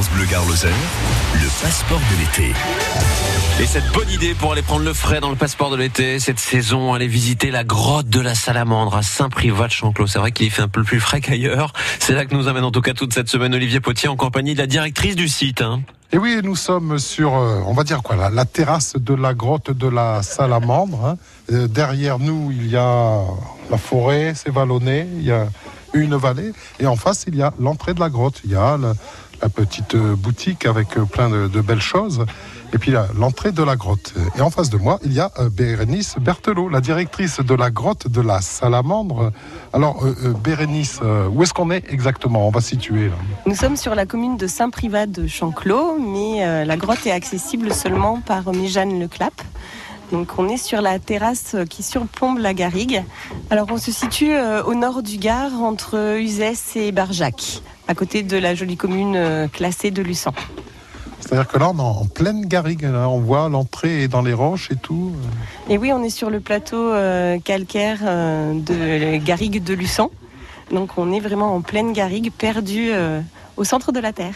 France Bleu Garloser, le passeport de l'été. Et cette bonne idée pour aller prendre le frais dans le passeport de l'été, cette saison, aller visiter la grotte de la Salamandre à Saint-Privat de Chanclos. C'est vrai qu'il y fait un peu plus frais qu'ailleurs. C'est là que nous amène en tout cas toute cette semaine Olivier Potier en compagnie de la directrice du site. Hein. Et oui, nous sommes sur, euh, on va dire quoi, la, la terrasse de la grotte de la Salamandre. Hein. Euh, derrière nous, il y a la forêt, c'est vallonné, il y a une vallée, et en face, il y a l'entrée de la grotte. Il y a la, la petite boutique avec euh, plein de, belles choses. Et puis l'entrée de la grotte. Et en face de moi, il y a euh, Bérénice Berthelot, la directrice de la grotte de la Salamandre. Alors, euh, Bérénice, où est-ce qu'on est exactement? On va situer là. Nous sommes sur la commune de Saint-Privat de Chanclos, mais la grotte est accessible seulement par Méjeanne le Clap. Donc on est sur la terrasse qui surplombe la garrigue. Alors on se situe euh, au nord du Gard entre Uzès et Barjac, à côté de la jolie commune euh, classée de Luçon. C'est-à-dire que là, on est en pleine garrigue. là. on voit l'entrée dans les roches et tout. Et oui, on est sur le plateau euh, calcaire euh, de garrigue de Luçon. Donc on est vraiment en pleine garrigue, perdu euh, au centre de la Terre.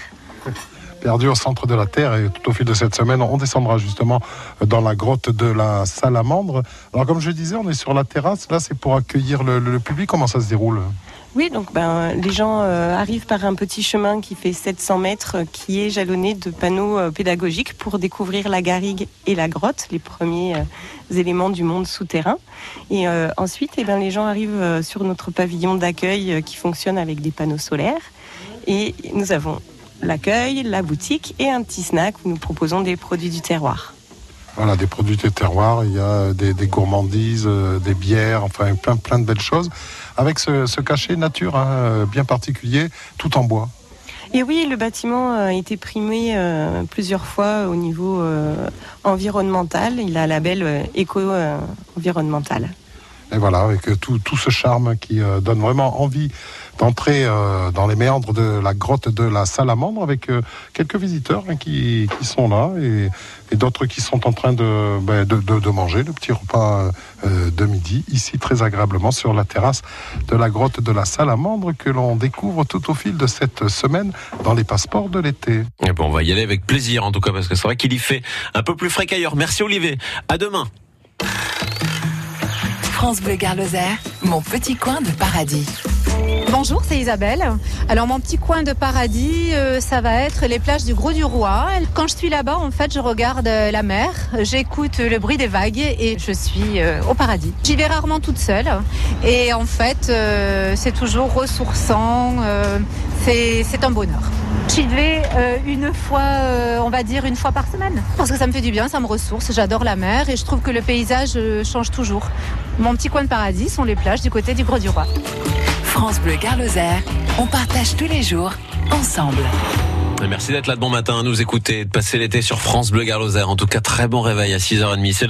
Perdu au centre de la Terre. Et tout au fil de cette semaine, on descendra justement dans la grotte de la Salamandre. Alors, comme je disais, on est sur la terrasse. Là, c'est pour accueillir le, public. Comment ça se déroule? Oui, donc ben, les gens euh, arrivent par un petit chemin qui fait 700 mètres, qui est jalonné de panneaux euh, pédagogiques pour découvrir la garrigue et la grotte, les premiers euh, éléments du monde souterrain. Et ensuite, eh ben, les gens arrivent sur notre pavillon d'accueil qui fonctionne avec des panneaux solaires. Et nous avons l'accueil, la boutique et un petit snack où nous proposons des produits du terroir. Voilà, des produits de terroir. Il y a des, des gourmandises, euh, des bières, enfin, plein, plein de belles choses. Avec ce, ce cachet nature hein, euh, bien particulier, tout en bois. Et oui, le bâtiment a été primé euh, plusieurs fois au niveau euh, environnemental. Il a un label euh, éco-environnemental. Et voilà, avec euh, tout, tout ce charme qui euh, donne vraiment envie d'entrer euh, dans les méandres de la grotte de la Salamandre avec euh, quelques visiteurs hein, qui, qui sont là et, et d'autres qui sont en train de, ben, de, de- de manger le petit repas euh, de midi ici très agréablement sur la terrasse de la grotte de la Salamandre que l'on découvre tout au fil de cette semaine dans les passeports de l'été. Et bon, on va y aller avec plaisir en tout cas parce que c'est vrai qu'il y fait un peu plus frais qu'ailleurs. Merci Olivier. À demain. France Bleu Garloser, mon petit coin de paradis. Bonjour, c'est Isabelle. Alors mon petit coin de paradis, euh, ça va être les plages du Gros du Roi. Quand je suis là-bas, en fait, je regarde euh, la mer, j'écoute le bruit des vagues et je suis euh, au paradis. J'y vais rarement toute seule et en fait, euh, c'est toujours ressourçant, euh, c'est un bonheur. J'y vais euh, une fois, euh, on va dire une fois par semaine, parce que ça me fait du bien, ça me ressource. J'adore la mer et je trouve que le paysage euh, change toujours. Mon petit coin de paradis sont les plages du côté du Gros du Roi. France Bleu Garloser, on partage tous les jours ensemble. Merci d'être là de bon matin, à nous écouter, de passer l'été sur France Bleu Garloser. En tout cas, très bon réveil à 6h30. C'est